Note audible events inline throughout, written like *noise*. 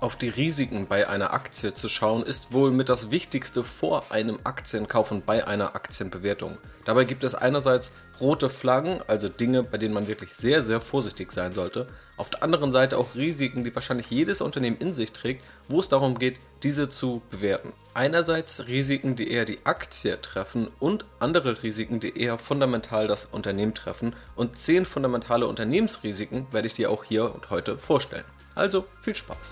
Auf die Risiken bei einer Aktie zu schauen, ist wohl mit das Wichtigste vor einem Aktienkauf und bei einer Aktienbewertung. Dabei gibt es einerseits rote Flaggen, also Dinge, bei denen man wirklich sehr, sehr vorsichtig sein sollte. Auf der anderen Seite auch Risiken, die wahrscheinlich jedes Unternehmen in sich trägt, wo es darum geht, diese zu bewerten. Einerseits Risiken, die eher die Aktie treffen und andere Risiken, die eher fundamental das Unternehmen treffen. Und zehn fundamentale Unternehmensrisiken werde ich dir auch hier und heute vorstellen. Also viel Spaß!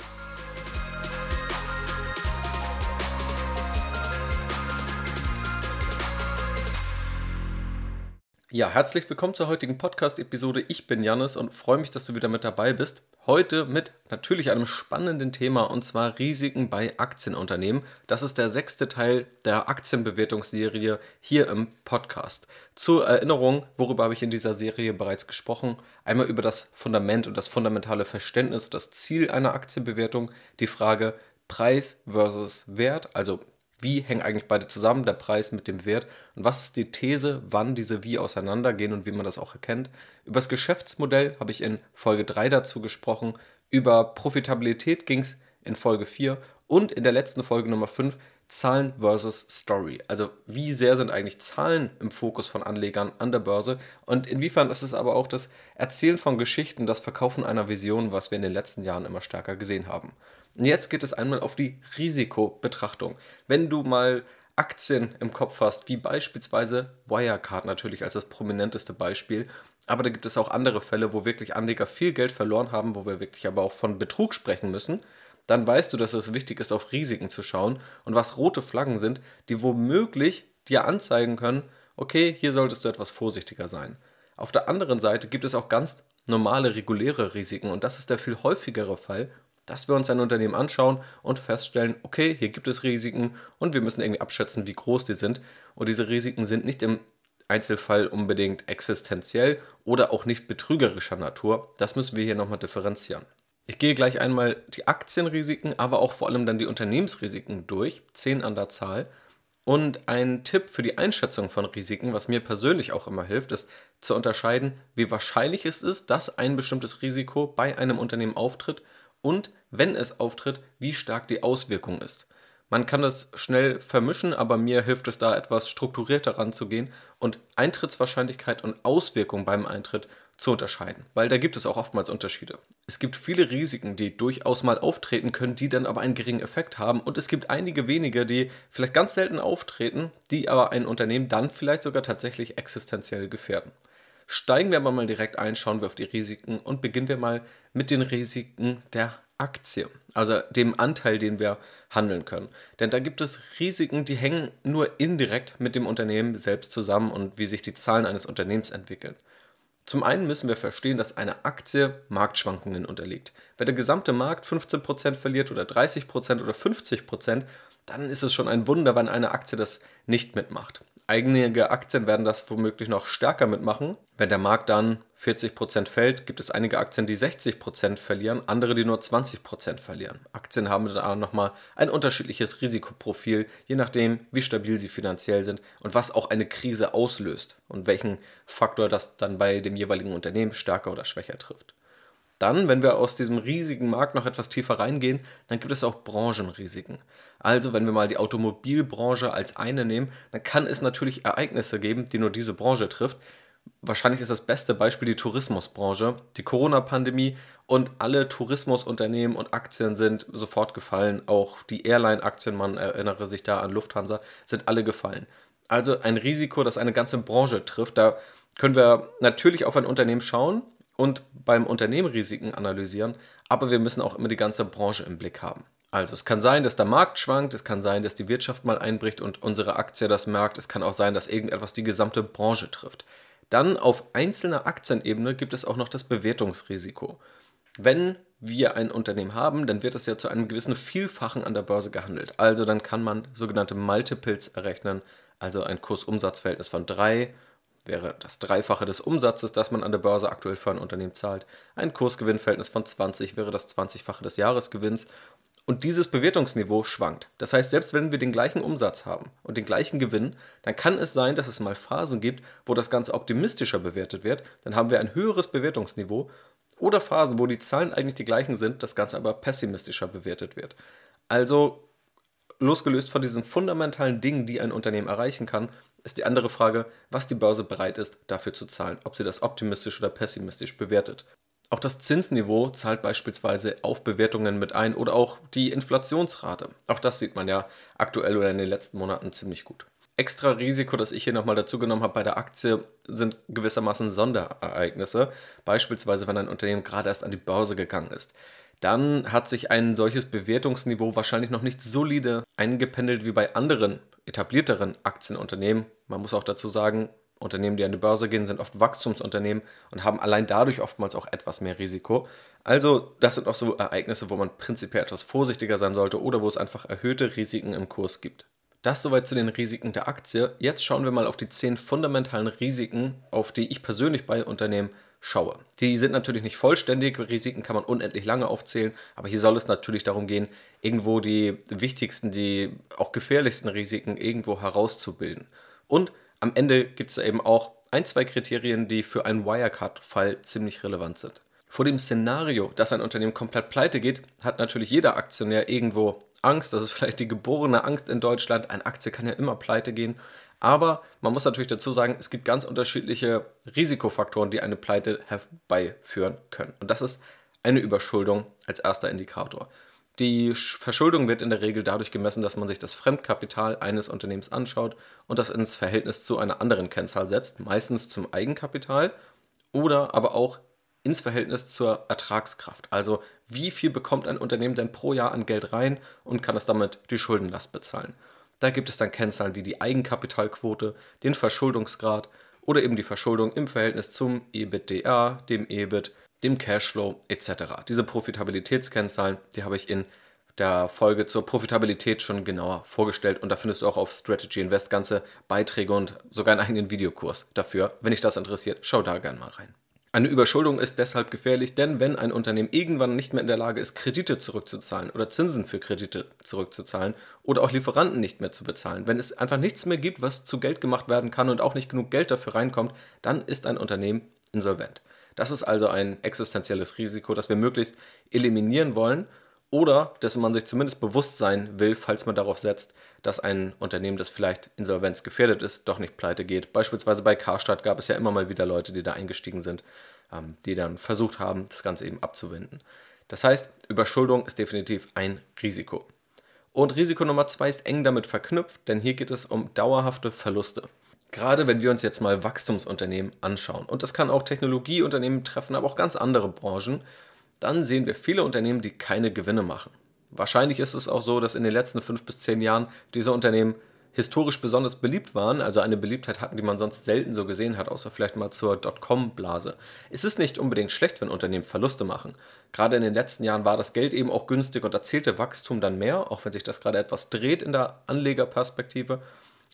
Ja, herzlich willkommen zur heutigen Podcast-Episode. Ich bin Jannis und freue mich, dass du wieder mit dabei bist. Heute mit natürlich einem spannenden Thema und zwar Risiken bei Aktienunternehmen. Das ist der sechste Teil der Aktienbewertungsserie hier im Podcast. Zur Erinnerung, worüber habe ich in dieser Serie bereits gesprochen? Einmal über das Fundament und das fundamentale Verständnis und das Ziel einer Aktienbewertung, die Frage Preis versus Wert, also wie hängen eigentlich beide zusammen, der Preis mit dem Wert und was ist die These, wann diese wie auseinandergehen und wie man das auch erkennt. Über das Geschäftsmodell habe ich in Folge 3 dazu gesprochen, über Profitabilität ging es in Folge 4 und in der letzten Folge Nummer 5 Zahlen versus Story. Also wie sehr sind eigentlich Zahlen im Fokus von Anlegern an der Börse und inwiefern ist es aber auch das Erzählen von Geschichten, das Verkaufen einer Vision, was wir in den letzten Jahren immer stärker gesehen haben. Und jetzt geht es einmal auf die Risikobetrachtung. Wenn du mal Aktien im Kopf hast, wie beispielsweise Wirecard natürlich als das prominenteste Beispiel, aber da gibt es auch andere Fälle, wo wirklich Anleger viel Geld verloren haben, wo wir wirklich aber auch von Betrug sprechen müssen, dann weißt du, dass es wichtig ist, auf Risiken zu schauen und was rote Flaggen sind, die womöglich dir anzeigen können, okay, hier solltest du etwas vorsichtiger sein. Auf der anderen Seite gibt es auch ganz normale, reguläre Risiken und das ist der viel häufigere Fall dass wir uns ein Unternehmen anschauen und feststellen, okay, hier gibt es Risiken und wir müssen irgendwie abschätzen, wie groß die sind. Und diese Risiken sind nicht im Einzelfall unbedingt existenziell oder auch nicht betrügerischer Natur. Das müssen wir hier nochmal differenzieren. Ich gehe gleich einmal die Aktienrisiken, aber auch vor allem dann die Unternehmensrisiken durch, zehn an der Zahl. Und ein Tipp für die Einschätzung von Risiken, was mir persönlich auch immer hilft, ist zu unterscheiden, wie wahrscheinlich es ist, dass ein bestimmtes Risiko bei einem Unternehmen auftritt und, wenn es auftritt, wie stark die Auswirkung ist. Man kann das schnell vermischen, aber mir hilft es da etwas strukturierter ranzugehen und Eintrittswahrscheinlichkeit und Auswirkung beim Eintritt zu unterscheiden, weil da gibt es auch oftmals Unterschiede. Es gibt viele Risiken, die durchaus mal auftreten können, die dann aber einen geringen Effekt haben und es gibt einige wenige, die vielleicht ganz selten auftreten, die aber ein Unternehmen dann vielleicht sogar tatsächlich existenziell gefährden. Steigen wir aber mal direkt ein, schauen wir auf die Risiken und beginnen wir mal mit den Risiken der Aktie, also dem Anteil, den wir handeln können. Denn da gibt es Risiken, die hängen nur indirekt mit dem Unternehmen selbst zusammen und wie sich die Zahlen eines Unternehmens entwickeln. Zum einen müssen wir verstehen, dass eine Aktie Marktschwankungen unterliegt. Wenn der gesamte Markt 15% verliert oder 30% oder 50%, dann ist es schon ein Wunder, wenn eine Aktie das nicht mitmacht. Einige Aktien werden das womöglich noch stärker mitmachen. Wenn der Markt dann 40% fällt, gibt es einige Aktien, die 60% verlieren, andere, die nur 20% verlieren. Aktien haben da nochmal ein unterschiedliches Risikoprofil, je nachdem, wie stabil sie finanziell sind und was auch eine Krise auslöst und welchen Faktor das dann bei dem jeweiligen Unternehmen stärker oder schwächer trifft. Dann, wenn wir aus diesem riesigen Markt noch etwas tiefer reingehen, dann gibt es auch Branchenrisiken. Also, wenn wir mal die Automobilbranche als eine nehmen, dann kann es natürlich Ereignisse geben, die nur diese Branche trifft. Wahrscheinlich ist das beste Beispiel die Tourismusbranche. Die Corona-Pandemie und alle Tourismusunternehmen und Aktien sind sofort gefallen. Auch die Airline-Aktien, man erinnere sich da an Lufthansa, sind alle gefallen. Also ein Risiko, das eine ganze Branche trifft. Da können wir natürlich auf ein Unternehmen schauen, und beim Unternehmen Risiken analysieren, aber wir müssen auch immer die ganze Branche im Blick haben. Also es kann sein, dass der Markt schwankt, es kann sein, dass die Wirtschaft mal einbricht und unsere Aktie das merkt, es kann auch sein, dass irgendetwas die gesamte Branche trifft. Dann auf einzelner Aktienebene gibt es auch noch das Bewertungsrisiko. Wenn wir ein Unternehmen haben, dann wird es ja zu einem gewissen Vielfachen an der Börse gehandelt. Also dann kann man sogenannte Multiples errechnen, also ein Kursumsatzverhältnis von 3 wäre das Dreifache des Umsatzes, das man an der Börse aktuell für ein Unternehmen zahlt. Ein Kursgewinnverhältnis von 20 wäre das 20-fache des Jahresgewinns. Und dieses Bewertungsniveau schwankt. Das heißt, selbst wenn wir den gleichen Umsatz haben und den gleichen Gewinn, dann kann es sein, dass es mal Phasen gibt, wo das Ganze optimistischer bewertet wird. Dann haben wir ein höheres Bewertungsniveau. Oder Phasen, wo die Zahlen eigentlich die gleichen sind, das Ganze aber pessimistischer bewertet wird. Also losgelöst von diesen fundamentalen Dingen, die ein Unternehmen erreichen kann, ist die andere Frage, was die Börse bereit ist, dafür zu zahlen, ob sie das optimistisch oder pessimistisch bewertet. Auch das Zinsniveau zahlt beispielsweise auf Bewertungen mit ein oder auch die Inflationsrate. Auch das sieht man ja aktuell oder in den letzten Monaten ziemlich gut. Extra Risiko, das ich hier nochmal dazu genommen habe bei der Aktie, sind gewissermaßen Sonderereignisse. Beispielsweise, wenn ein Unternehmen gerade erst an die Börse gegangen ist. Dann hat sich ein solches Bewertungsniveau wahrscheinlich noch nicht solide eingependelt wie bei anderen etablierteren Aktienunternehmen. Man muss auch dazu sagen, Unternehmen, die an die Börse gehen, sind oft Wachstumsunternehmen und haben allein dadurch oftmals auch etwas mehr Risiko. Also das sind auch so Ereignisse, wo man prinzipiell etwas vorsichtiger sein sollte oder wo es einfach erhöhte Risiken im Kurs gibt. Das soweit zu den Risiken der Aktie. Jetzt schauen wir mal auf die zehn fundamentalen Risiken, auf die ich persönlich bei Unternehmen schaue. Die sind natürlich nicht vollständig, Risiken kann man unendlich lange aufzählen, aber hier soll es natürlich darum gehen, irgendwo die wichtigsten, die auch gefährlichsten Risiken irgendwo herauszubilden. Und am Ende gibt es eben auch ein, zwei Kriterien, die für einen Wirecard-Fall ziemlich relevant sind. Vor dem Szenario, dass ein Unternehmen komplett pleite geht, hat natürlich jeder Aktionär irgendwo Angst. Das ist vielleicht die geborene Angst in Deutschland. Eine Aktie kann ja immer pleite gehen. Aber man muss natürlich dazu sagen, es gibt ganz unterschiedliche Risikofaktoren, die eine Pleite herbeiführen können. Und das ist eine Überschuldung als erster Indikator. Die Verschuldung wird in der Regel dadurch gemessen, dass man sich das Fremdkapital eines Unternehmens anschaut und das ins Verhältnis zu einer anderen Kennzahl setzt, meistens zum Eigenkapital oder aber auch ins Verhältnis zur Ertragskraft. Also wie viel bekommt ein Unternehmen denn pro Jahr an Geld rein und kann es damit die Schuldenlast bezahlen. Da gibt es dann Kennzahlen wie die Eigenkapitalquote, den Verschuldungsgrad oder eben die Verschuldung im Verhältnis zum EBITDA, dem EBIT, dem Cashflow etc. Diese Profitabilitätskennzahlen, die habe ich in der Folge zur Profitabilität schon genauer vorgestellt und da findest du auch auf Strategy Invest ganze Beiträge und sogar einen eigenen Videokurs dafür. Wenn dich das interessiert, schau da gerne mal rein. Eine Überschuldung ist deshalb gefährlich, denn wenn ein Unternehmen irgendwann nicht mehr in der Lage ist, Kredite zurückzuzahlen oder Zinsen für Kredite zurückzuzahlen oder auch Lieferanten nicht mehr zu bezahlen, wenn es einfach nichts mehr gibt, was zu Geld gemacht werden kann und auch nicht genug Geld dafür reinkommt, dann ist ein Unternehmen insolvent. Das ist also ein existenzielles Risiko, das wir möglichst eliminieren wollen oder dessen man sich zumindest bewusst sein will, falls man darauf setzt, dass ein Unternehmen, das vielleicht insolvenzgefährdet ist, doch nicht pleite geht. Beispielsweise bei Karstadt gab es ja immer mal wieder Leute, die da eingestiegen sind, ähm, die dann versucht haben, das Ganze eben abzuwenden. Das heißt, Überschuldung ist definitiv ein Risiko. Und Risiko Nummer zwei ist eng damit verknüpft, denn hier geht es um dauerhafte Verluste. Gerade wenn wir uns jetzt mal Wachstumsunternehmen anschauen, und das kann auch Technologieunternehmen treffen, aber auch ganz andere Branchen, dann sehen wir viele Unternehmen, die keine Gewinne machen. Wahrscheinlich ist es auch so, dass in den letzten fünf bis zehn Jahren diese Unternehmen historisch besonders beliebt waren, also eine Beliebtheit hatten, die man sonst selten so gesehen hat, außer vielleicht mal zur Dotcom-Blase. Es ist nicht unbedingt schlecht, wenn Unternehmen Verluste machen. Gerade in den letzten Jahren war das Geld eben auch günstig und erzählte Wachstum dann mehr, auch wenn sich das gerade etwas dreht in der Anlegerperspektive.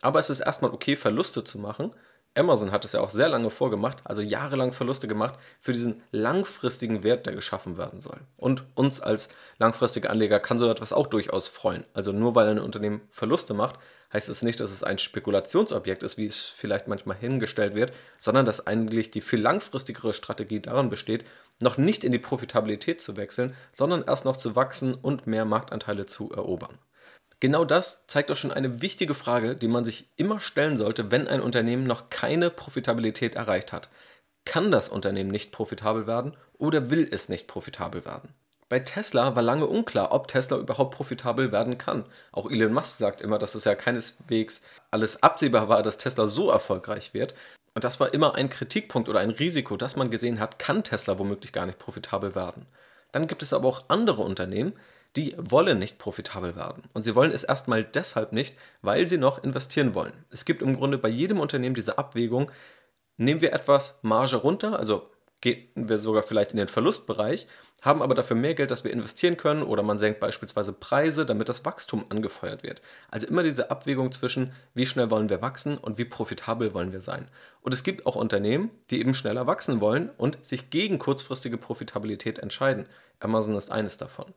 Aber es ist erstmal okay, Verluste zu machen, Amazon hat es ja auch sehr lange vorgemacht, also jahrelang Verluste gemacht für diesen langfristigen Wert, der geschaffen werden soll. Und uns als langfristige Anleger kann so etwas auch durchaus freuen. Also nur weil ein Unternehmen Verluste macht, heißt es nicht, dass es ein Spekulationsobjekt ist, wie es vielleicht manchmal hingestellt wird, sondern dass eigentlich die viel langfristigere Strategie darin besteht, noch nicht in die Profitabilität zu wechseln, sondern erst noch zu wachsen und mehr Marktanteile zu erobern. Genau das zeigt auch schon eine wichtige Frage, die man sich immer stellen sollte, wenn ein Unternehmen noch keine Profitabilität erreicht hat. Kann das Unternehmen nicht profitabel werden oder will es nicht profitabel werden? Bei Tesla war lange unklar, ob Tesla überhaupt profitabel werden kann. Auch Elon Musk sagt immer, dass es ja keineswegs alles absehbar war, dass Tesla so erfolgreich wird. Und das war immer ein Kritikpunkt oder ein Risiko, dass man gesehen hat, kann Tesla womöglich gar nicht profitabel werden. Dann gibt es aber auch andere Unternehmen, die wollen nicht profitabel werden. Und sie wollen es erstmal deshalb nicht, weil sie noch investieren wollen. Es gibt im Grunde bei jedem Unternehmen diese Abwägung, nehmen wir etwas Marge runter, also gehen wir sogar vielleicht in den Verlustbereich, haben aber dafür mehr Geld, das wir investieren können oder man senkt beispielsweise Preise, damit das Wachstum angefeuert wird. Also immer diese Abwägung zwischen, wie schnell wollen wir wachsen und wie profitabel wollen wir sein. Und es gibt auch Unternehmen, die eben schneller wachsen wollen und sich gegen kurzfristige Profitabilität entscheiden. Amazon ist eines davon.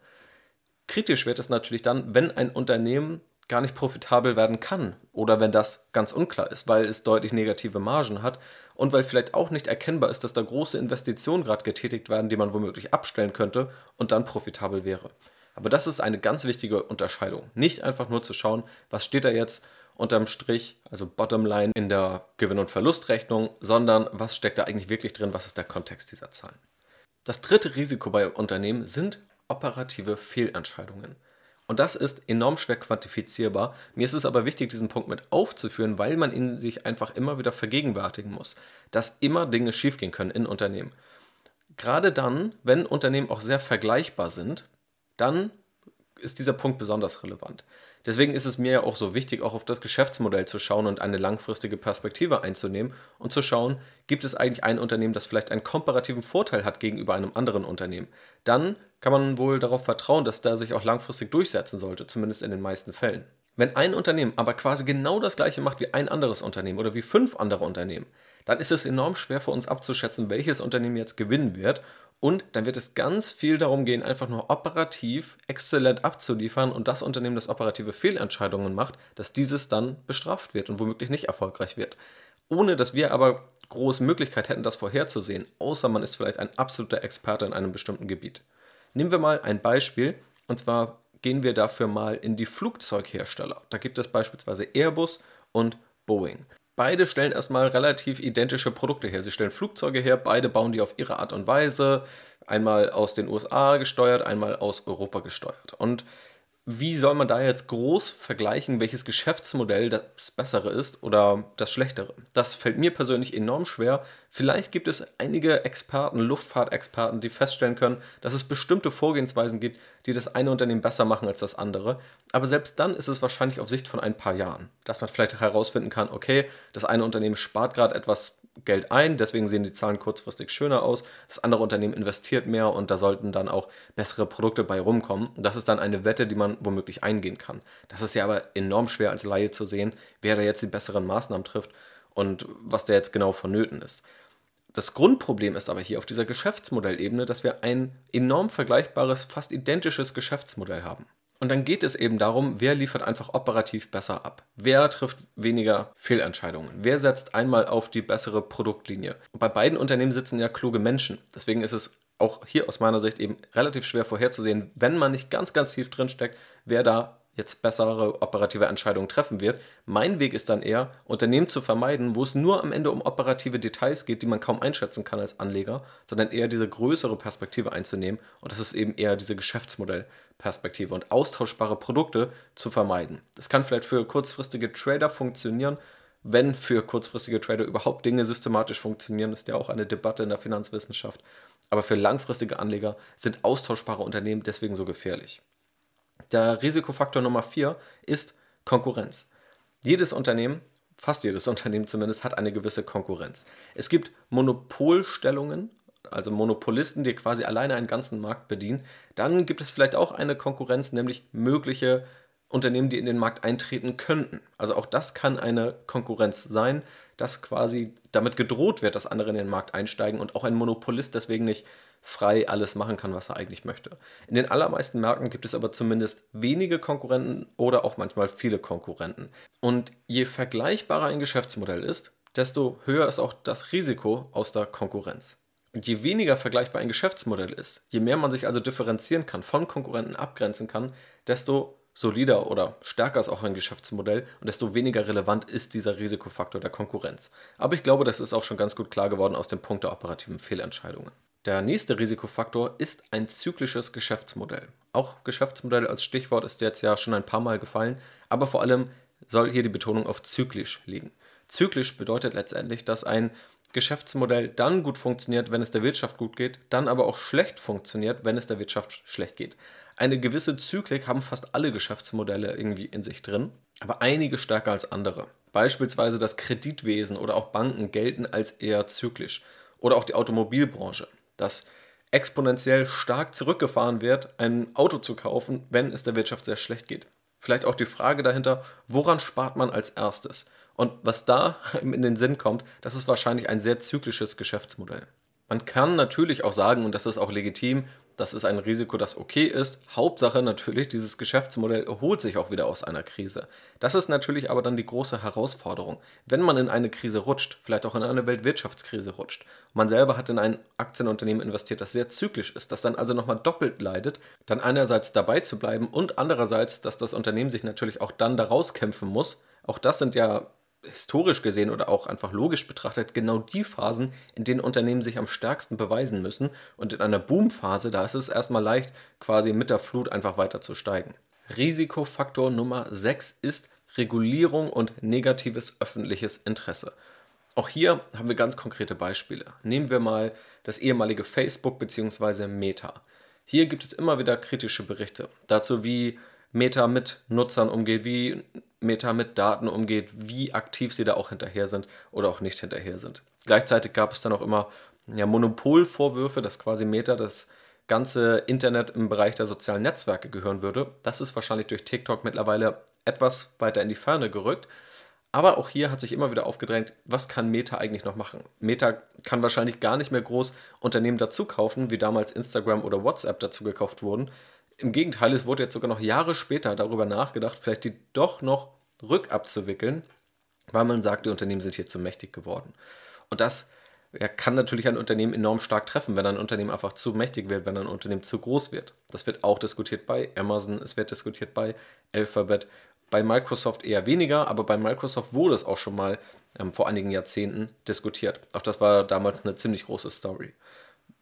Kritisch wird es natürlich dann, wenn ein Unternehmen gar nicht profitabel werden kann oder wenn das ganz unklar ist, weil es deutlich negative Margen hat und weil vielleicht auch nicht erkennbar ist, dass da große Investitionen gerade getätigt werden, die man womöglich abstellen könnte und dann profitabel wäre. Aber das ist eine ganz wichtige Unterscheidung. Nicht einfach nur zu schauen, was steht da jetzt unterm Strich, also Bottomline in der Gewinn- und Verlustrechnung, sondern was steckt da eigentlich wirklich drin, was ist der Kontext dieser Zahlen. Das dritte Risiko bei Unternehmen sind operative Fehlentscheidungen. Und das ist enorm schwer quantifizierbar. Mir ist es aber wichtig, diesen Punkt mit aufzuführen, weil man ihn sich einfach immer wieder vergegenwärtigen muss, dass immer Dinge schiefgehen können in Unternehmen. Gerade dann, wenn Unternehmen auch sehr vergleichbar sind, dann ist dieser Punkt besonders relevant. Deswegen ist es mir ja auch so wichtig, auch auf das Geschäftsmodell zu schauen und eine langfristige Perspektive einzunehmen und zu schauen, gibt es eigentlich ein Unternehmen, das vielleicht einen komparativen Vorteil hat gegenüber einem anderen Unternehmen. Dann kann man wohl darauf vertrauen, dass der sich auch langfristig durchsetzen sollte, zumindest in den meisten Fällen. Wenn ein Unternehmen aber quasi genau das gleiche macht wie ein anderes Unternehmen oder wie fünf andere Unternehmen, dann ist es enorm schwer für uns abzuschätzen, welches Unternehmen jetzt gewinnen wird und dann wird es ganz viel darum gehen, einfach nur operativ exzellent abzuliefern und das Unternehmen, das operative Fehlentscheidungen macht, dass dieses dann bestraft wird und womöglich nicht erfolgreich wird. Ohne dass wir aber große Möglichkeit hätten, das vorherzusehen, außer man ist vielleicht ein absoluter Experte in einem bestimmten Gebiet. Nehmen wir mal ein Beispiel, und zwar gehen wir dafür mal in die Flugzeughersteller. Da gibt es beispielsweise Airbus und Boeing. Beide stellen erstmal relativ identische Produkte her. Sie stellen Flugzeuge her, beide bauen die auf ihre Art und Weise. Einmal aus den USA gesteuert, einmal aus Europa gesteuert. Und wie soll man da jetzt groß vergleichen, welches Geschäftsmodell das bessere ist oder das schlechtere? Das fällt mir persönlich enorm schwer. Vielleicht gibt es einige Experten, Luftfahrtexperten, die feststellen können, dass es bestimmte Vorgehensweisen gibt, die das eine Unternehmen besser machen als das andere. Aber selbst dann ist es wahrscheinlich auf Sicht von ein paar Jahren, dass man vielleicht herausfinden kann, okay, das eine Unternehmen spart gerade etwas Geld ein, deswegen sehen die Zahlen kurzfristig schöner aus. Das andere Unternehmen investiert mehr und da sollten dann auch bessere Produkte bei rumkommen. das ist dann eine Wette, die man womöglich eingehen kann. Das ist ja aber enorm schwer als Laie zu sehen, wer da jetzt die besseren Maßnahmen trifft und was da jetzt genau vonnöten ist. Das Grundproblem ist aber hier auf dieser Geschäftsmodellebene, dass wir ein enorm vergleichbares, fast identisches Geschäftsmodell haben. Und dann geht es eben darum, wer liefert einfach operativ besser ab. Wer trifft weniger Fehlentscheidungen? Wer setzt einmal auf die bessere Produktlinie? Und bei beiden Unternehmen sitzen ja kluge Menschen. Deswegen ist es auch hier aus meiner Sicht eben relativ schwer vorherzusehen, wenn man nicht ganz, ganz tief drin steckt, wer da jetzt bessere operative Entscheidungen treffen wird. Mein Weg ist dann eher, Unternehmen zu vermeiden, wo es nur am Ende um operative Details geht, die man kaum einschätzen kann als Anleger, sondern eher diese größere Perspektive einzunehmen. Und das ist eben eher diese Geschäftsmodellperspektive und austauschbare Produkte zu vermeiden. Das kann vielleicht für kurzfristige Trader funktionieren, wenn für kurzfristige Trader überhaupt Dinge systematisch funktionieren, ist ja auch eine Debatte in der Finanzwissenschaft. Aber für langfristige Anleger sind austauschbare Unternehmen deswegen so gefährlich. Der Risikofaktor Nummer 4 ist Konkurrenz. Jedes Unternehmen, fast jedes *laughs* Unternehmen zumindest, hat eine gewisse Konkurrenz. Es gibt Monopolstellungen, also Monopolisten, die quasi alleine einen ganzen Markt bedienen. Dann gibt es vielleicht auch eine Konkurrenz, nämlich mögliche Unternehmen, die in den Markt eintreten könnten. Also auch das kann eine Konkurrenz sein, dass quasi damit gedroht wird, dass andere in den Markt einsteigen und auch ein Monopolist deswegen nicht frei alles machen kann, was er eigentlich möchte. In den allermeisten Märkten gibt es aber zumindest wenige Konkurrenten oder auch manchmal viele Konkurrenten. Und je vergleichbarer ein Geschäftsmodell ist, desto höher ist auch das Risiko aus der Konkurrenz. Und je weniger vergleichbar ein Geschäftsmodell ist, je mehr man sich also differenzieren kann, von Konkurrenten abgrenzen kann, desto solider oder stärker ist auch ein Geschäftsmodell und desto weniger relevant ist dieser Risikofaktor der Konkurrenz. Aber ich glaube, das ist auch schon ganz gut klar geworden aus dem Punkt der operativen Fehlentscheidungen. Der nächste Risikofaktor ist ein zyklisches Geschäftsmodell. Auch Geschäftsmodell als Stichwort ist jetzt ja schon ein paar Mal gefallen, aber vor allem soll hier die Betonung auf zyklisch liegen. Zyklisch bedeutet letztendlich, dass ein Geschäftsmodell dann gut funktioniert, wenn es der Wirtschaft gut geht, dann aber auch schlecht funktioniert, wenn es der Wirtschaft schlecht geht. Eine gewisse Zyklik haben fast alle Geschäftsmodelle irgendwie in sich drin, aber einige stärker als andere. Beispielsweise das Kreditwesen oder auch Banken gelten als eher zyklisch oder auch die Automobilbranche dass exponentiell stark zurückgefahren wird, ein Auto zu kaufen, wenn es der Wirtschaft sehr schlecht geht. Vielleicht auch die Frage dahinter, woran spart man als erstes? Und was da *laughs* in den Sinn kommt, das ist wahrscheinlich ein sehr zyklisches Geschäftsmodell. Man kann natürlich auch sagen, und das ist auch legitim, Das ist ein Risiko, das okay ist. Hauptsache natürlich, dieses Geschäftsmodell erholt sich auch wieder aus einer Krise. Das ist natürlich aber dann die große Herausforderung. Wenn man in eine Krise rutscht, vielleicht auch in eine Weltwirtschaftskrise rutscht, man selber hat in ein Aktienunternehmen investiert, das sehr zyklisch ist, das dann also nochmal doppelt leidet, dann einerseits dabei zu bleiben und andererseits, dass das Unternehmen sich natürlich auch dann daraus kämpfen muss. Auch das sind ja historisch gesehen oder auch einfach logisch betrachtet genau die Phasen, in denen Unternehmen sich am stärksten beweisen müssen. Und in einer Boomphase, da ist es erstmal leicht, quasi mit der Flut einfach weiter zu steigen. Risikofaktor Nummer 6 ist Regulierung und negatives öffentliches Interesse. Auch hier haben wir ganz konkrete Beispiele. Nehmen wir mal das ehemalige Facebook bzw. Meta. Hier gibt es immer wieder kritische Berichte dazu, wie Meta mit Nutzern umgeht, wie Meta mit Daten umgeht, wie aktiv sie da auch hinterher sind oder auch nicht hinterher sind. Gleichzeitig gab es dann auch immer ja, Monopolvorwürfe, dass quasi Meta das ganze Internet im Bereich der sozialen Netzwerke gehören würde. Das ist wahrscheinlich durch TikTok mittlerweile etwas weiter in die Ferne gerückt. Aber auch hier hat sich immer wieder aufgedrängt, was kann Meta eigentlich noch machen? Meta kann wahrscheinlich gar nicht mehr groß Unternehmen dazu kaufen, wie damals Instagram oder WhatsApp dazu gekauft wurden. Im Gegenteil, es wurde jetzt sogar noch Jahre später darüber nachgedacht, vielleicht die doch noch rückabzuwickeln, weil man sagt, die Unternehmen sind hier zu mächtig geworden. Und das ja, kann natürlich ein Unternehmen enorm stark treffen, wenn ein Unternehmen einfach zu mächtig wird, wenn ein Unternehmen zu groß wird. Das wird auch diskutiert bei Amazon, es wird diskutiert bei Alphabet, bei Microsoft eher weniger, aber bei Microsoft wurde es auch schon mal ähm, vor einigen Jahrzehnten diskutiert. Auch das war damals eine ziemlich große Story.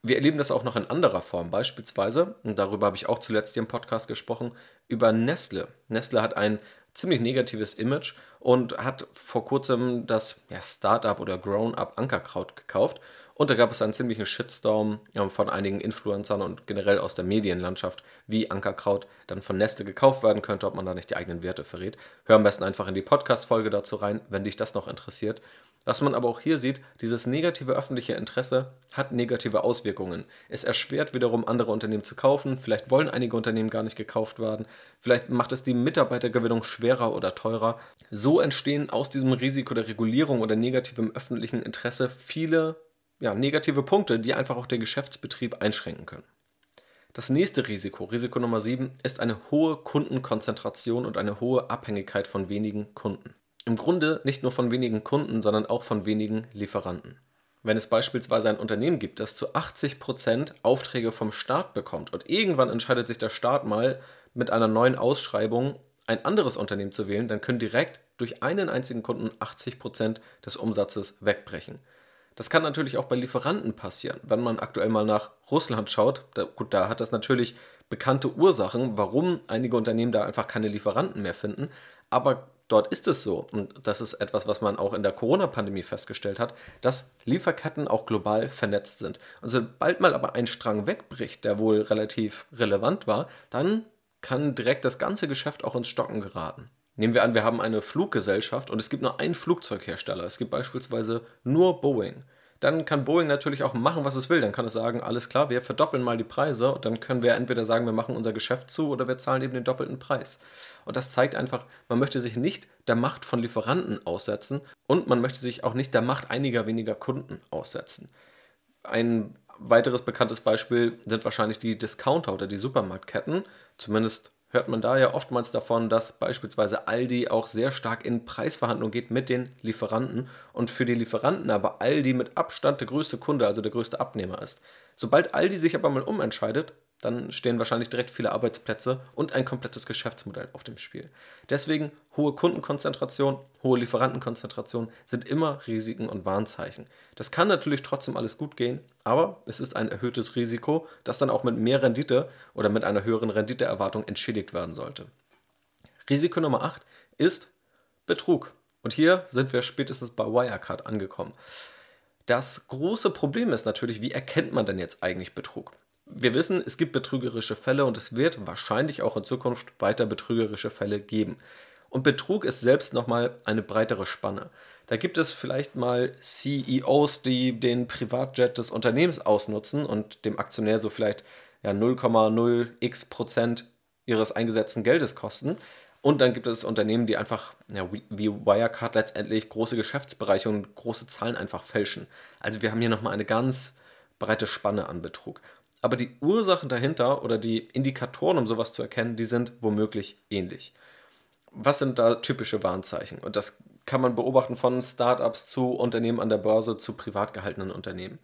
Wir erleben das auch noch in anderer Form, beispielsweise, und darüber habe ich auch zuletzt hier im Podcast gesprochen, über Nestle. Nestle hat ein ziemlich negatives Image und hat vor kurzem das ja, Startup oder Grown-up Ankerkraut gekauft. Und da gab es einen ziemlichen Shitstorm ja, von einigen Influencern und generell aus der Medienlandschaft, wie Ankerkraut dann von Nestle gekauft werden könnte, ob man da nicht die eigenen Werte verrät. Hör am besten einfach in die Podcast-Folge dazu rein, wenn dich das noch interessiert. Was man aber auch hier sieht, dieses negative öffentliche Interesse hat negative Auswirkungen. Es erschwert wiederum andere Unternehmen zu kaufen, vielleicht wollen einige Unternehmen gar nicht gekauft werden, vielleicht macht es die Mitarbeitergewinnung schwerer oder teurer. So entstehen aus diesem Risiko der Regulierung oder negativem öffentlichen Interesse viele ja, negative Punkte, die einfach auch den Geschäftsbetrieb einschränken können. Das nächste Risiko, Risiko Nummer 7, ist eine hohe Kundenkonzentration und eine hohe Abhängigkeit von wenigen Kunden. Im Grunde nicht nur von wenigen Kunden, sondern auch von wenigen Lieferanten. Wenn es beispielsweise ein Unternehmen gibt, das zu 80 Prozent Aufträge vom Staat bekommt und irgendwann entscheidet sich der Staat mal mit einer neuen Ausschreibung ein anderes Unternehmen zu wählen, dann können direkt durch einen einzigen Kunden 80 Prozent des Umsatzes wegbrechen. Das kann natürlich auch bei Lieferanten passieren. Wenn man aktuell mal nach Russland schaut, da, gut, da hat das natürlich bekannte Ursachen, warum einige Unternehmen da einfach keine Lieferanten mehr finden. Aber dort ist es so, und das ist etwas, was man auch in der Corona-Pandemie festgestellt hat, dass Lieferketten auch global vernetzt sind. Und sobald mal aber ein Strang wegbricht, der wohl relativ relevant war, dann kann direkt das ganze Geschäft auch ins Stocken geraten. Nehmen wir an, wir haben eine Fluggesellschaft und es gibt nur einen Flugzeughersteller. Es gibt beispielsweise nur Boeing dann kann Boeing natürlich auch machen, was es will. Dann kann es sagen, alles klar, wir verdoppeln mal die Preise und dann können wir entweder sagen, wir machen unser Geschäft zu oder wir zahlen eben den doppelten Preis. Und das zeigt einfach, man möchte sich nicht der Macht von Lieferanten aussetzen und man möchte sich auch nicht der Macht einiger weniger Kunden aussetzen. Ein weiteres bekanntes Beispiel sind wahrscheinlich die Discounter oder die Supermarktketten, zumindest hört man da ja oftmals davon, dass beispielsweise Aldi auch sehr stark in Preisverhandlungen geht mit den Lieferanten und für die Lieferanten aber Aldi mit Abstand der größte Kunde, also der größte Abnehmer ist. Sobald Aldi sich aber mal umentscheidet, dann stehen wahrscheinlich direkt viele Arbeitsplätze und ein komplettes Geschäftsmodell auf dem Spiel. Deswegen hohe Kundenkonzentration, hohe Lieferantenkonzentration sind immer Risiken und Warnzeichen. Das kann natürlich trotzdem alles gut gehen, aber es ist ein erhöhtes Risiko, das dann auch mit mehr Rendite oder mit einer höheren Renditeerwartung entschädigt werden sollte. Risiko Nummer 8 ist Betrug. Und hier sind wir spätestens bei Wirecard angekommen. Das große Problem ist natürlich, wie erkennt man denn jetzt eigentlich Betrug? Wir wissen, es gibt betrügerische Fälle und es wird wahrscheinlich auch in Zukunft weiter betrügerische Fälle geben. Und Betrug ist selbst nochmal eine breitere Spanne. Da gibt es vielleicht mal CEOs, die den Privatjet des Unternehmens ausnutzen und dem Aktionär so vielleicht ja, 0,0x Prozent ihres eingesetzten Geldes kosten. Und dann gibt es Unternehmen, die einfach ja, wie Wirecard letztendlich große Geschäftsbereiche und große Zahlen einfach fälschen. Also wir haben hier nochmal eine ganz breite Spanne an Betrug. Aber die Ursachen dahinter oder die Indikatoren, um sowas zu erkennen, die sind womöglich ähnlich. Was sind da typische Warnzeichen? Und das kann man beobachten von Startups zu Unternehmen an der Börse zu privat gehaltenen Unternehmen.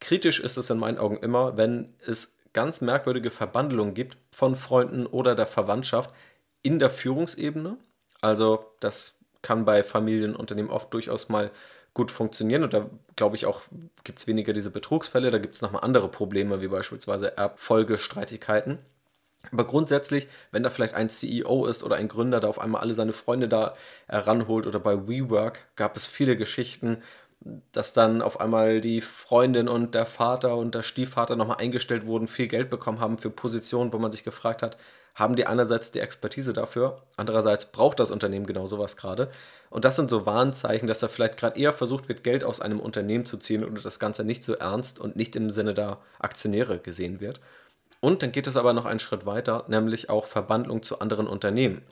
Kritisch ist es in meinen Augen immer, wenn es ganz merkwürdige Verbandelungen gibt von Freunden oder der Verwandtschaft in der Führungsebene. Also das kann bei Familienunternehmen oft durchaus mal gut funktionieren. Und da glaube ich auch, gibt es weniger diese Betrugsfälle. Da gibt es nochmal andere Probleme, wie beispielsweise Erbfolgestreitigkeiten. Aber grundsätzlich, wenn da vielleicht ein CEO ist oder ein Gründer, der auf einmal alle seine Freunde da heranholt oder bei WeWork gab es viele Geschichten, dass dann auf einmal die Freundin und der Vater und der Stiefvater nochmal eingestellt wurden, viel Geld bekommen haben für Positionen, wo man sich gefragt hat, haben die einerseits die Expertise dafür, andererseits braucht das Unternehmen genau sowas gerade. Und das sind so Warnzeichen, dass da vielleicht gerade eher versucht wird, Geld aus einem Unternehmen zu ziehen und das Ganze nicht so ernst und nicht im Sinne der Aktionäre gesehen wird. Und dann geht es aber noch einen Schritt weiter, nämlich auch Verbandlung zu anderen Unternehmen.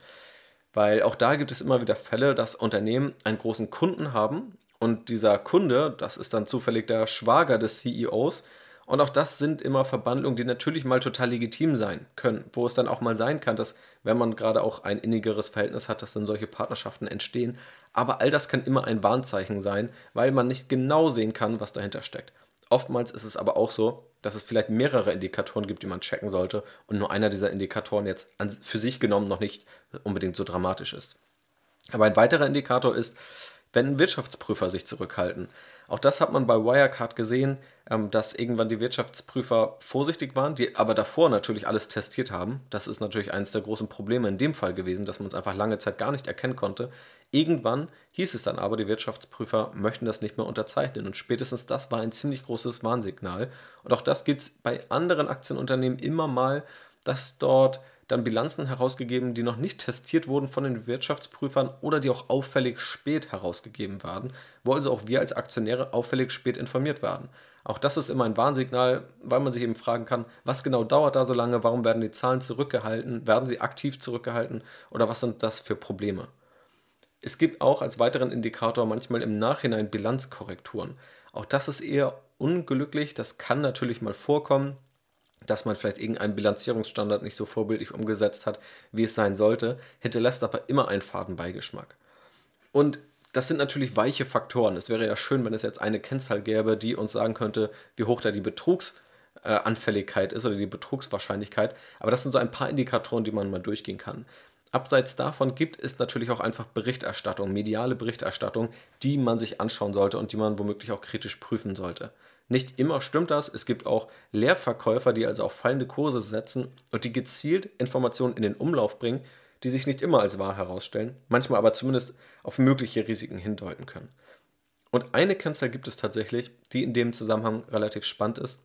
Weil auch da gibt es immer wieder Fälle, dass Unternehmen einen großen Kunden haben und dieser Kunde, das ist dann zufällig der Schwager des CEOs, und auch das sind immer Verbandlungen, die natürlich mal total legitim sein können, wo es dann auch mal sein kann, dass, wenn man gerade auch ein innigeres Verhältnis hat, dass dann solche Partnerschaften entstehen. Aber all das kann immer ein Warnzeichen sein, weil man nicht genau sehen kann, was dahinter steckt. Oftmals ist es aber auch so, dass es vielleicht mehrere Indikatoren gibt, die man checken sollte und nur einer dieser Indikatoren jetzt für sich genommen noch nicht unbedingt so dramatisch ist. Aber ein weiterer Indikator ist, wenn Wirtschaftsprüfer sich zurückhalten. Auch das hat man bei Wirecard gesehen, ähm, dass irgendwann die Wirtschaftsprüfer vorsichtig waren, die aber davor natürlich alles testiert haben. Das ist natürlich eines der großen Probleme in dem Fall gewesen, dass man es einfach lange Zeit gar nicht erkennen konnte. Irgendwann hieß es dann aber, die Wirtschaftsprüfer möchten das nicht mehr unterzeichnen. Und spätestens das war ein ziemlich großes Warnsignal. Und auch das gibt es bei anderen Aktienunternehmen immer mal, dass dort dann Bilanzen herausgegeben, die noch nicht testiert wurden von den Wirtschaftsprüfern oder die auch auffällig spät herausgegeben werden, wo also auch wir als Aktionäre auffällig spät informiert werden. Auch das ist immer ein Warnsignal, weil man sich eben fragen kann, was genau dauert da so lange, warum werden die Zahlen zurückgehalten, werden sie aktiv zurückgehalten oder was sind das für Probleme. Es gibt auch als weiteren Indikator manchmal im Nachhinein Bilanzkorrekturen. Auch das ist eher unglücklich, das kann natürlich mal vorkommen, dass man vielleicht irgendeinen Bilanzierungsstandard nicht so vorbildlich umgesetzt hat, wie es sein sollte, hinterlässt aber immer einen faden Beigeschmack. Und das sind natürlich weiche Faktoren. Es wäre ja schön, wenn es jetzt eine Kennzahl gäbe, die uns sagen könnte, wie hoch da die Betrugsanfälligkeit ist oder die Betrugswahrscheinlichkeit. Aber das sind so ein paar Indikatoren, die man mal durchgehen kann. Abseits davon gibt es natürlich auch einfach Berichterstattung, mediale Berichterstattung, die man sich anschauen sollte und die man womöglich auch kritisch prüfen sollte. Nicht immer stimmt das. Es gibt auch Leerverkäufer, die also auf fallende Kurse setzen und die gezielt Informationen in den Umlauf bringen, die sich nicht immer als wahr herausstellen, manchmal aber zumindest auf mögliche Risiken hindeuten können. Und eine Kennzahl gibt es tatsächlich, die in dem Zusammenhang relativ spannend ist.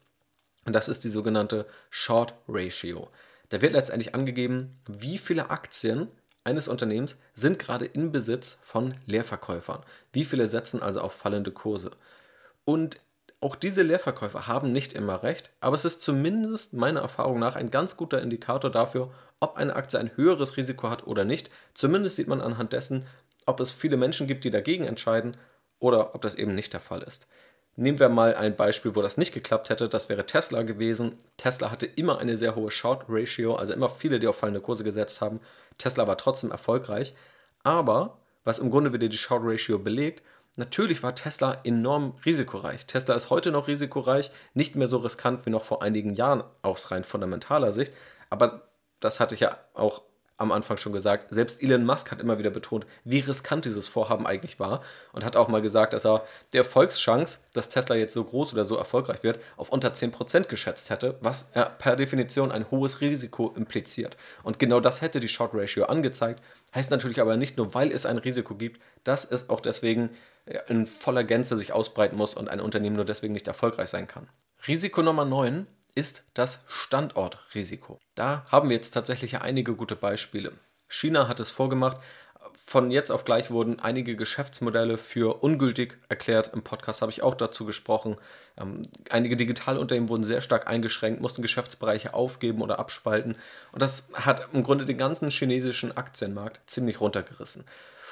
Und das ist die sogenannte Short Ratio. Da wird letztendlich angegeben, wie viele Aktien eines Unternehmens sind gerade in Besitz von Leerverkäufern. Wie viele setzen also auf fallende Kurse. Und auch diese Leerverkäufer haben nicht immer recht, aber es ist zumindest meiner Erfahrung nach ein ganz guter Indikator dafür, ob eine Aktie ein höheres Risiko hat oder nicht. Zumindest sieht man anhand dessen, ob es viele Menschen gibt, die dagegen entscheiden oder ob das eben nicht der Fall ist. Nehmen wir mal ein Beispiel, wo das nicht geklappt hätte. Das wäre Tesla gewesen. Tesla hatte immer eine sehr hohe Short Ratio, also immer viele, die auf fallende Kurse gesetzt haben. Tesla war trotzdem erfolgreich. Aber was im Grunde wieder die Short Ratio belegt, Natürlich war Tesla enorm risikoreich. Tesla ist heute noch risikoreich, nicht mehr so riskant wie noch vor einigen Jahren aus rein fundamentaler Sicht. Aber das hatte ich ja auch am Anfang schon gesagt, selbst Elon Musk hat immer wieder betont, wie riskant dieses Vorhaben eigentlich war und hat auch mal gesagt, dass er die Erfolgschance, dass Tesla jetzt so groß oder so erfolgreich wird, auf unter 10% geschätzt hätte, was per Definition ein hohes Risiko impliziert. Und genau das hätte die Short Ratio angezeigt, heißt natürlich aber nicht nur, weil es ein Risiko gibt, dass es auch deswegen in voller Gänze sich ausbreiten muss und ein Unternehmen nur deswegen nicht erfolgreich sein kann. Risiko Nummer 9 ist das Standortrisiko. Da haben wir jetzt tatsächlich einige gute Beispiele. China hat es vorgemacht. Von jetzt auf gleich wurden einige Geschäftsmodelle für ungültig erklärt. Im Podcast habe ich auch dazu gesprochen. Ähm, einige Digitalunternehmen wurden sehr stark eingeschränkt, mussten Geschäftsbereiche aufgeben oder abspalten. Und das hat im Grunde den ganzen chinesischen Aktienmarkt ziemlich runtergerissen.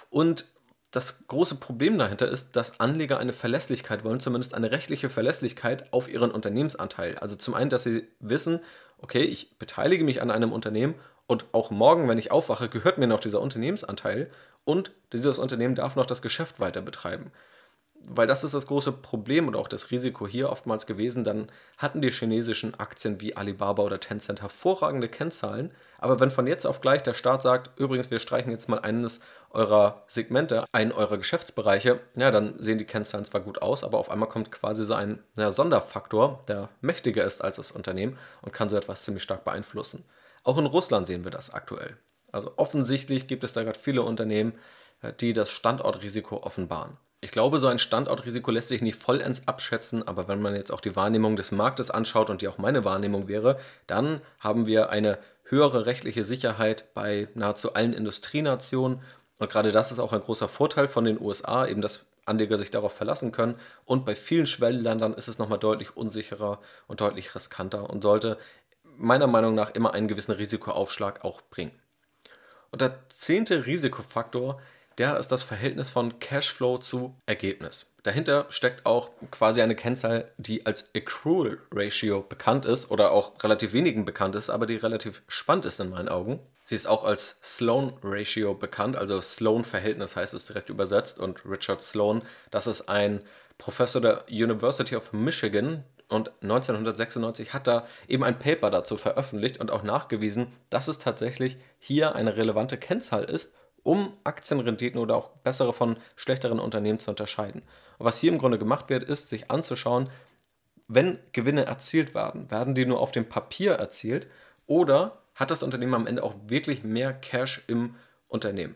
Und das große Problem dahinter ist, dass Anleger eine Verlässlichkeit wollen, zumindest eine rechtliche Verlässlichkeit auf ihren Unternehmensanteil. Also zum einen, dass sie wissen, okay, ich beteilige mich an einem Unternehmen und auch morgen, wenn ich aufwache, gehört mir noch dieser Unternehmensanteil und dieses Unternehmen darf noch das Geschäft weiter betreiben weil das ist das große Problem und auch das Risiko hier oftmals gewesen, dann hatten die chinesischen Aktien wie Alibaba oder Tencent hervorragende Kennzahlen, aber wenn von jetzt auf gleich der Staat sagt, übrigens, wir streichen jetzt mal eines eurer Segmente, einen eurer Geschäftsbereiche, ja, dann sehen die Kennzahlen zwar gut aus, aber auf einmal kommt quasi so ein ja, Sonderfaktor, der mächtiger ist als das Unternehmen und kann so etwas ziemlich stark beeinflussen. Auch in Russland sehen wir das aktuell. Also offensichtlich gibt es da gerade viele Unternehmen, die das Standortrisiko offenbaren. Ich glaube, so ein Standortrisiko lässt sich nicht vollends abschätzen, aber wenn man jetzt auch die Wahrnehmung des Marktes anschaut und die auch meine Wahrnehmung wäre, dann haben wir eine höhere rechtliche Sicherheit bei nahezu allen Industrienationen. Und gerade das ist auch ein großer Vorteil von den USA, eben dass Anleger sich darauf verlassen können. Und bei vielen Schwellenländern ist es nochmal deutlich unsicherer und deutlich riskanter und sollte meiner Meinung nach immer einen gewissen Risikoaufschlag auch bringen. Und der zehnte Risikofaktor der ist das Verhältnis von Cashflow zu Ergebnis. Dahinter steckt auch quasi eine Kennzahl, die als Accrual Ratio bekannt ist oder auch relativ wenigen bekannt ist, aber die relativ spannend ist in meinen Augen. Sie ist auch als Sloan Ratio bekannt, also Sloan Verhältnis heißt es direkt übersetzt und Richard Sloan, das ist ein Professor der University of Michigan, und 1996 hat er eben ein Paper dazu veröffentlicht und auch nachgewiesen, dass es tatsächlich hier eine relevante Kennzahl ist um Aktienrenditen oder auch bessere von schlechteren Unternehmen zu unterscheiden. Und was hier im Grunde gemacht wird, ist, sich anzuschauen, wenn Gewinne erzielt werden, werden die nur auf dem Papier erzielt oder hat das Unternehmen am Ende auch wirklich mehr Cash im Unternehmen?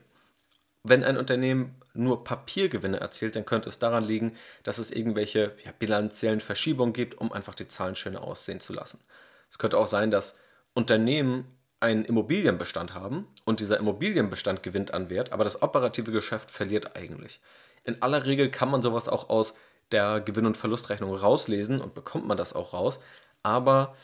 Wenn ein Unternehmen nur Papiergewinne erzielt, dann könnte es daran liegen, dass es irgendwelche ja, bilanziellen Verschiebungen gibt, um einfach die Zahlen schöner aussehen zu lassen. Es könnte auch sein, dass Unternehmen einen Immobilienbestand haben und dieser Immobilienbestand gewinnt an Wert, aber das operative Geschäft verliert eigentlich. In aller Regel kann man sowas auch aus der Gewinn- und Verlustrechnung rauslesen und bekommt man das auch raus, aber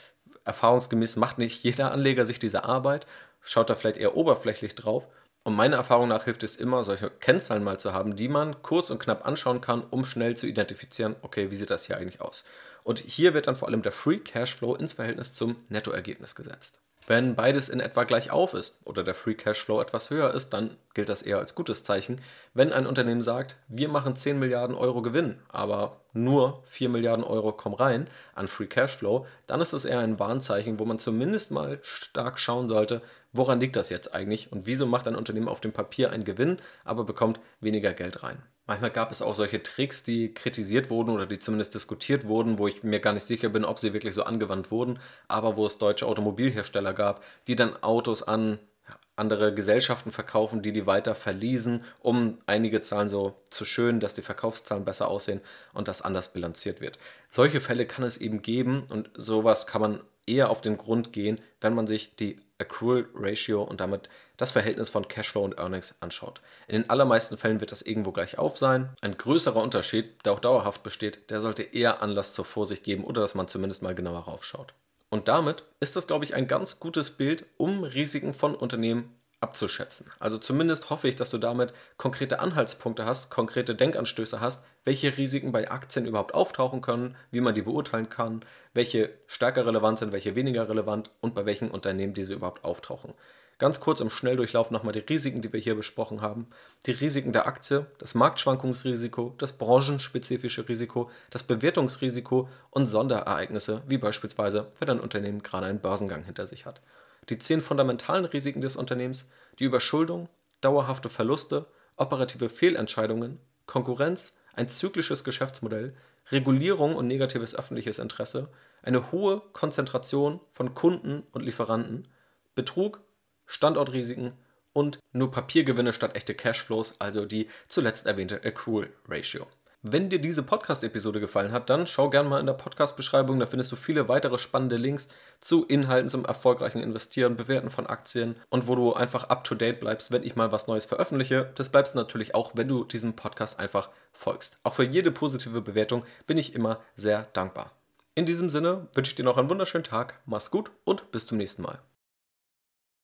erfahrungsgemäß macht nicht jeder Anleger sich diese Arbeit, schaut da vielleicht eher oberflächlich drauf und meiner Erfahrung nach hilft es immer, solche Kennzahlen mal zu haben, die man kurz und knapp anschauen kann, um schnell zu identifizieren, okay, wie sieht das hier eigentlich aus? Und hier wird dann vor allem der Free Cashflow ins Verhältnis zum Nettoergebnis gesetzt. Wenn beides in etwa gleich auf ist oder der Free Cashflow etwas höher ist, dann gilt das eher als gutes Zeichen. Wenn ein Unternehmen sagt, wir machen 10 Milliarden Euro Gewinn, aber nur 4 Milliarden Euro kommen rein an Free Cashflow, dann ist das eher ein Warnzeichen, wo man zumindest mal stark schauen sollte, woran liegt das jetzt eigentlich und wieso macht ein Unternehmen auf dem Papier einen Gewinn, aber bekommt weniger Geld rein. Manchmal gab es auch solche Tricks, die kritisiert wurden oder die zumindest diskutiert wurden, wo ich mir gar nicht sicher bin, ob sie wirklich so angewandt wurden, aber wo es deutsche Automobilhersteller gab, die dann Autos an andere Gesellschaften verkaufen, die die weiter verließen, um einige Zahlen so zu schön, dass die Verkaufszahlen besser aussehen und das anders bilanziert wird. Solche Fälle kann es eben geben und sowas kann man eher auf den Grund gehen, wenn man sich die Accrual Ratio und damit das Verhältnis von Cashflow und Earnings anschaut. In den allermeisten Fällen wird das irgendwo gleich auf sein. Ein größerer Unterschied, der auch dauerhaft besteht, der sollte eher Anlass zur Vorsicht geben oder dass man zumindest mal genauer raufschaut. Und damit ist das, glaube ich, ein ganz gutes Bild, um Risiken von Unternehmen abzuschätzen. Also zumindest hoffe ich, dass du damit konkrete Anhaltspunkte hast, konkrete Denkanstöße hast, welche Risiken bei Aktien überhaupt auftauchen können, wie man die beurteilen kann, welche stärker relevant sind, welche weniger relevant und bei welchen Unternehmen diese überhaupt auftauchen. Ganz kurz im Schnelldurchlauf nochmal die Risiken, die wir hier besprochen haben. Die Risiken der Aktie, das Marktschwankungsrisiko, das branchenspezifische Risiko, das Bewertungsrisiko und Sonderereignisse, wie beispielsweise, wenn ein Unternehmen gerade einen Börsengang hinter sich hat die zehn fundamentalen Risiken des Unternehmens, die Überschuldung, dauerhafte Verluste, operative Fehlentscheidungen, Konkurrenz, ein zyklisches Geschäftsmodell, Regulierung und negatives öffentliches Interesse, eine hohe Konzentration von Kunden und Lieferanten, Betrug, Standortrisiken und nur Papiergewinne statt echte Cashflows, also die zuletzt erwähnte Accrual Ratio. Wenn dir diese Podcast-Episode gefallen hat, dann schau gerne mal in der Podcast-Beschreibung. Da findest du viele weitere spannende Links zu Inhalten zum erfolgreichen Investieren, Bewerten von Aktien und wo du einfach up to date bleibst, wenn ich mal was Neues veröffentliche. Das bleibst du natürlich auch, wenn du diesem Podcast einfach folgst. Auch für jede positive Bewertung bin ich immer sehr dankbar. In diesem Sinne wünsche ich dir noch einen wunderschönen Tag, mach's gut und bis zum nächsten Mal.